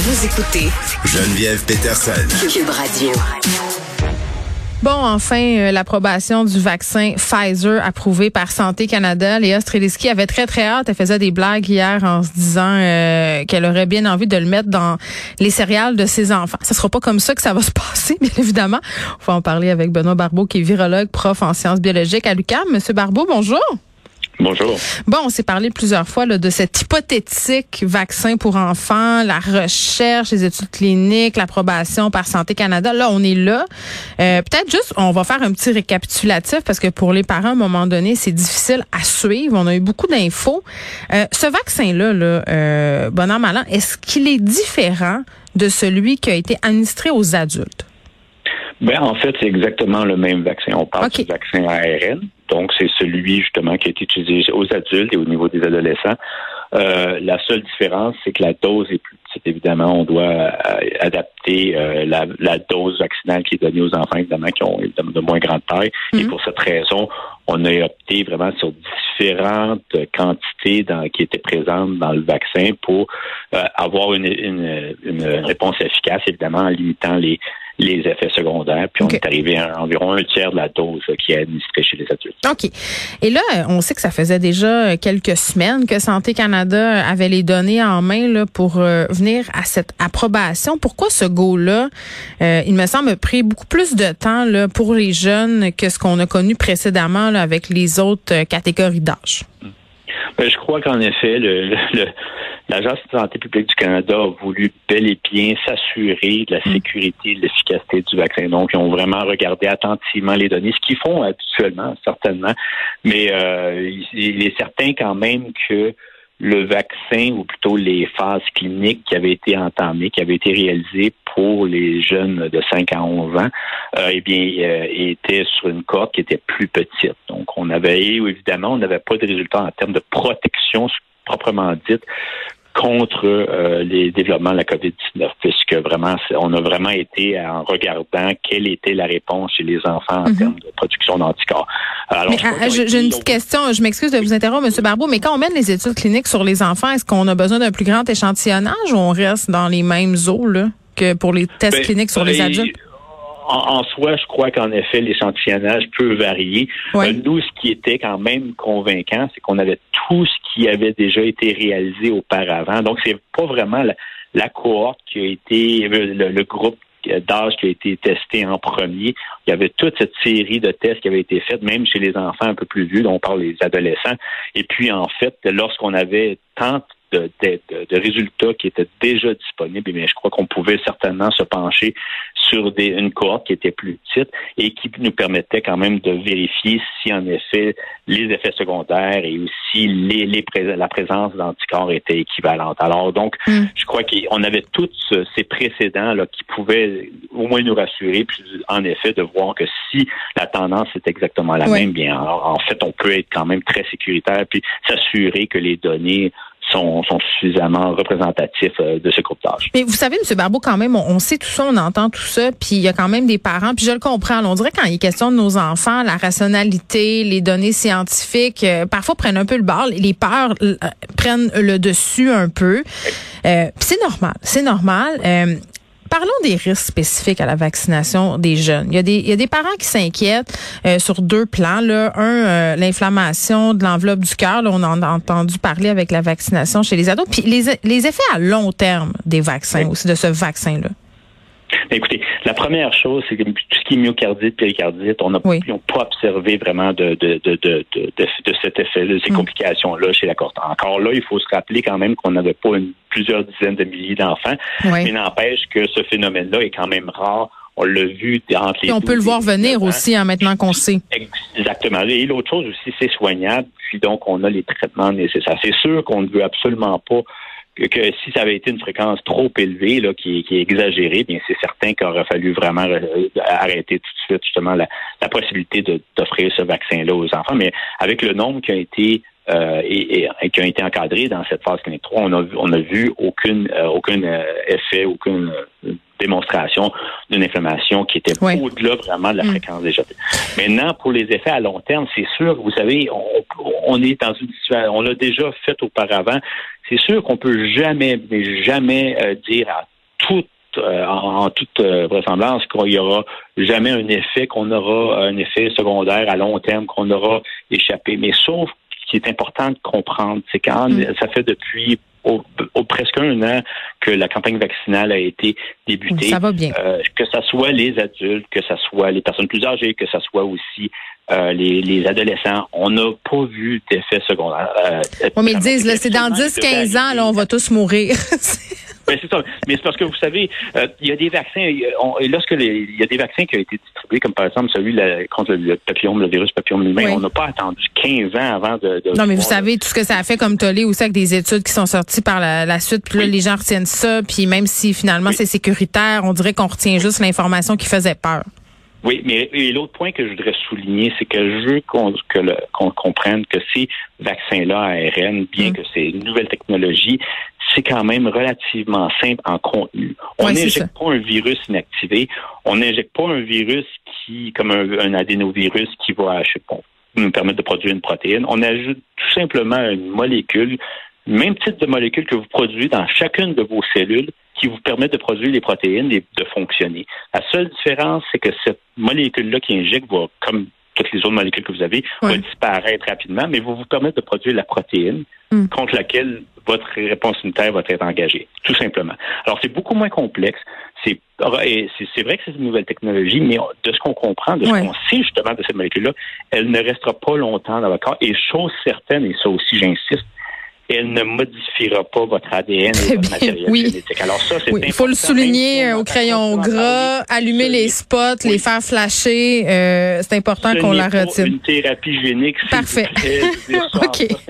Vous écoutez Geneviève Peterson. Cube Radio. Bon, enfin, euh, l'approbation du vaccin Pfizer approuvé par Santé Canada. Léa Streliski avait très, très hâte. Elle faisait des blagues hier en se disant euh, qu'elle aurait bien envie de le mettre dans les céréales de ses enfants. Ce sera pas comme ça que ça va se passer, bien évidemment. On va en parler avec Benoît Barbeau, qui est virologue, prof en sciences biologiques à l'UQAM. Monsieur Barbeau, bonjour. Bonjour. Bon, on s'est parlé plusieurs fois là, de cet hypothétique vaccin pour enfants, la recherche, les études cliniques, l'approbation par Santé Canada. Là, on est là. Euh, Peut-être juste, on va faire un petit récapitulatif parce que pour les parents, à un moment donné, c'est difficile à suivre. On a eu beaucoup d'infos. Euh, ce vaccin-là, là, euh, est-ce qu'il est différent de celui qui a été administré aux adultes? Ben, en fait, c'est exactement le même vaccin. On parle OK. du vaccin ARN. Donc, c'est celui, justement, qui a été utilisé aux adultes et au niveau des adolescents. Euh, la seule différence, c'est que la dose est plus petite. Évidemment, on doit euh, adapter euh, la, la dose vaccinale qui est donnée aux enfants, évidemment, qui ont évidemment, de moins grande taille. Et Mhm. pour cette raison, on a opté vraiment sur différentes quantités dans- qui étaient présentes dans le vaccin pour euh, avoir une, une, une réponse efficace, évidemment, en limitant les, les effets secondaires. Puis on est arrivé à environ un tiers de la dose qui est administrée chez les adultes. OK. Et là, on sait que ça faisait déjà quelques semaines que Santé Canada avait les données en main là, pour euh, venir à cette approbation. Pourquoi ce go-là, euh, il me semble, a pris beaucoup plus de temps là, pour les jeunes que ce qu'on a connu précédemment là, avec les autres euh, catégories d'âge? Ben, je crois qu'en effet, le, le- le- l'Agence de santé publique du Canada a voulu bel et bien s'assurer de la sécurité et de l'efficacité du vaccin. Donc, ils ont vraiment regardé attentivement les données, ce qu'ils font habituellement, certainement. Mais euh, il, est certain quand même que le vaccin, ou plutôt les phases cliniques qui avaient été entamées, qui avaient été réalisées pour les jeunes de 5 à 11 ans, euh, eh bien, euh, étaient sur une cohorte qui était plus petite. Donc, on avait, évidemment, on n'avait pas de résultats en termes de protection proprement dite contre euh, les développements de la COVID-19, puisque vraiment, on a vraiment été en regardant quelle était la réponse chez les enfants en Mhm. termes de production d'anticorps. Alors, ah, J'ai une petite question. Je m'excuse de vous interrompre, M. Barbeau, mais quand on mène les études cliniques sur les enfants, est-ce qu'on a besoin d'un plus grand échantillonnage ou on reste dans les mêmes eaux là, que pour les tests Ben, cliniques sur les et- adultes? En, en soi, je crois qu'en effet, l'échantillonnage peut varier. Ouais. Euh, nous, ce qui était quand même convaincant, c'est qu'on avait tout ce qui avait déjà été réalisé auparavant. Donc, c'est pas vraiment la, la cohorte qui a été, le, le groupe d'âge qui a été testé en premier. Il y avait toute cette série de tests qui avait été faite, même chez les enfants un peu plus vieux, dont on parle des adolescents. Et puis, en fait, lorsqu'on avait tant de, de- de- de résultats qui étaient déjà disponibles, bien, je crois qu'on pouvait certainement se pencher sur des, une cohorte qui était plus petite et qui nous permettait quand même de vérifier si en effet les effets secondaires et aussi les, les la présence d'anticorps étaient équivalentes. Alors donc, Mm. je crois qu'on avait tous ce- ces précédents là qui pouvaient au moins nous rassurer, puis en effet de voir que si la tendance est exactement la même, bien alors, en fait on peut être quand même très sécuritaire puis s'assurer que les données sont, sont suffisamment représentatifs euh, de ce groupe d'âge. Mais vous savez, M. Barbeau, quand même, on, on sait tout ça, on entend tout ça, puis il y a quand même des parents, puis je le comprends. on dirait quand il est question de nos enfants, la rationalité, les données scientifiques, euh, parfois prennent un peu le bord, les peurs euh, prennent le dessus un peu. Euh, c'est normal, c'est normal. Parlons des risques spécifiques à la vaccination des jeunes. Il y a des, il y a des parents qui s'inquiètent euh, sur deux plans. Là. Un, euh, l'inflammation de l'enveloppe du cœur. Là, on en a entendu parler avec la vaccination chez les ados. Puis les, les effets à long terme des vaccins aussi, de ce vaccin-là. Écoutez, la première chose, c'est que tout ce qui est myocardite, péricardite, on n'a Oui. pas observé vraiment de, de, de, de, de, cet effet, de ces Mm. complications-là chez la cohorte. Encore là, il faut se rappeler quand même qu'on n'avait pas une, plusieurs dizaines de milliers d'enfants, mais Oui. n'empêche que ce phénomène-là est quand même rare. On l'a vu entre les Puis on peut 12 le voir et venir 19 ans. aussi, hein, maintenant qu'on sait. Exactement. Et l'autre chose aussi, c'est soignable, puis donc on a les traitements nécessaires. C'est sûr qu'on ne veut absolument pas que, si ça avait été une fréquence trop élevée, là, qui, est- qui est exagérée, bien c'est certain qu'il aurait fallu vraiment euh, arrêter tout de suite justement la, la possibilité d'offrir ce vaccin-là aux enfants. Mais avec le nombre qui a été euh, et, et- et qui ont été encadrés dans cette phase clinique 3, on a, vu- on a vu aucune, euh, aucun euh, effet, aucune démonstration d'une inflammation qui était au-delà vraiment de la Mm. fréquence déjà. Maintenant, pour les effets à long terme, c'est sûr, vous savez, on, on est dans une situation, on l'a déjà fait auparavant. C'est sûr qu'on peut jamais, mais jamais euh, dire à toute euh, en, toute euh, vraisemblance qu'il n'y aura jamais un effet, qu'on aura un effet secondaire à long terme, qu'on aura échappé. Mais sauf ce qui est important de comprendre, c'est quand mm. ça fait depuis au, presque un an que la campagne vaccinale a été débutée. Ça va bien. que ce soit les adultes, que ce soit les personnes plus âgées, que ce soit aussi euh, les, adolescents, on n'a pas vu d'effet secondaire. Euh, mais ils disent, c'est dans 10-15 ans, là, on va tous mourir. Ben, c'est ça. Mais c'est parce que vous savez, euh, il y a des vaccins. et lorsque il y a des vaccins qui ont été distribués, comme par exemple celui contre le, papillome, le virus papillome humain, on n'a pas attendu 15 ans avant de. non, mais vous savez tout ce que ça a fait comme tollé aussi avec des études qui sont sorties par la, suite. Puis là, les gens retiennent ça. Puis même si finalement c'est sécuritaire, on dirait qu'on retient juste l'information qui faisait peur. Oui, mais l'autre point que je voudrais souligner, c'est que je veux qu'on comprenne que ces vaccins-là ARN, bien mm. que c'est une nouvelle technologie, c'est quand même relativement simple en contenu. On n'injecte pas un virus inactivé, on n'injecte pas un virus qui, comme un, adénovirus qui va, je sais pas, nous permettre de produire une protéine. On ajoute tout simplement une molécule, même type de molécule que vous produisez dans chacune de vos cellules, qui vous permet de produire les protéines et de fonctionner. La seule différence, c'est que cette molécule-là qui injecte va, comme toutes les autres molécules que vous avez, va disparaître rapidement, mais va vous permettre de produire la protéine hmm. contre laquelle votre réponse immunitaire va être engagée, tout simplement. Alors, c'est beaucoup moins complexe. C'est c'est vrai que c'est une nouvelle technologie, mais de ce qu'on comprend, de ce qu'on sait justement de cette molécule-là, elle ne restera pas longtemps dans votre corps. Et chose certaine, et ça aussi j'insiste, elle ne modifiera pas votre ADN et votre matériel génétique. Alors ça, c'est Il faut le souligner euh, au crayon gras, allumer les spots, les faire flasher. Euh, c'est important qu'on la retire. Une thérapie génique. Parfait. OK.